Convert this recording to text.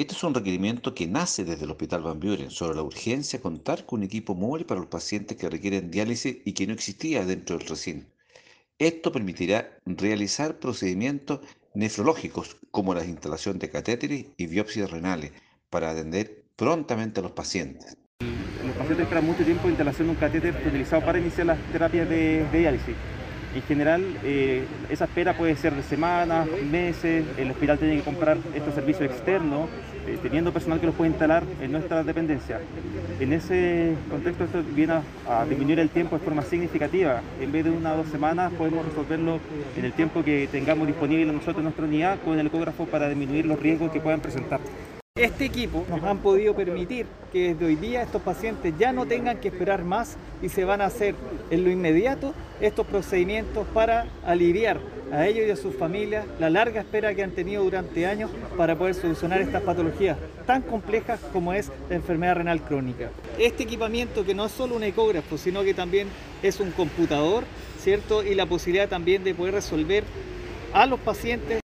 Este es un requerimiento que nace desde el Hospital Van Buren sobre la urgencia de contar con un equipo móvil para los pacientes que requieren diálisis y que no existía dentro del recinto. Esto permitirá realizar procedimientos nefrológicos como la instalación de catéteres y biopsias renales para atender prontamente a los pacientes. Los pacientes esperan mucho tiempo en instalación de un catéter utilizado para iniciar las terapias de, de diálisis. En general, eh, esa espera puede ser de semanas, meses, el hospital tiene que comprar estos servicios externos, eh, teniendo personal que los puede instalar en nuestra dependencia. En ese contexto esto viene a, a, disminuir el tiempo de forma significativa. En vez de una o dos semanas podemos resolverlo en el tiempo que tengamos disponible nosotros en nuestra unidad con el ecógrafo para disminuir los riesgos que puedan presentar. Este equipo nos han podido permitir que desde hoy día estos pacientes ya no tengan que esperar más y se van a hacer en lo inmediato estos procedimientos para aliviar a ellos y a sus familias la larga espera que han tenido durante años para poder solucionar estas patologías tan complejas como es la enfermedad renal crónica. Este equipamiento que no es solo un ecógrafo, sino que también es un computador, ¿cierto? Y la posibilidad también de poder resolver a los pacientes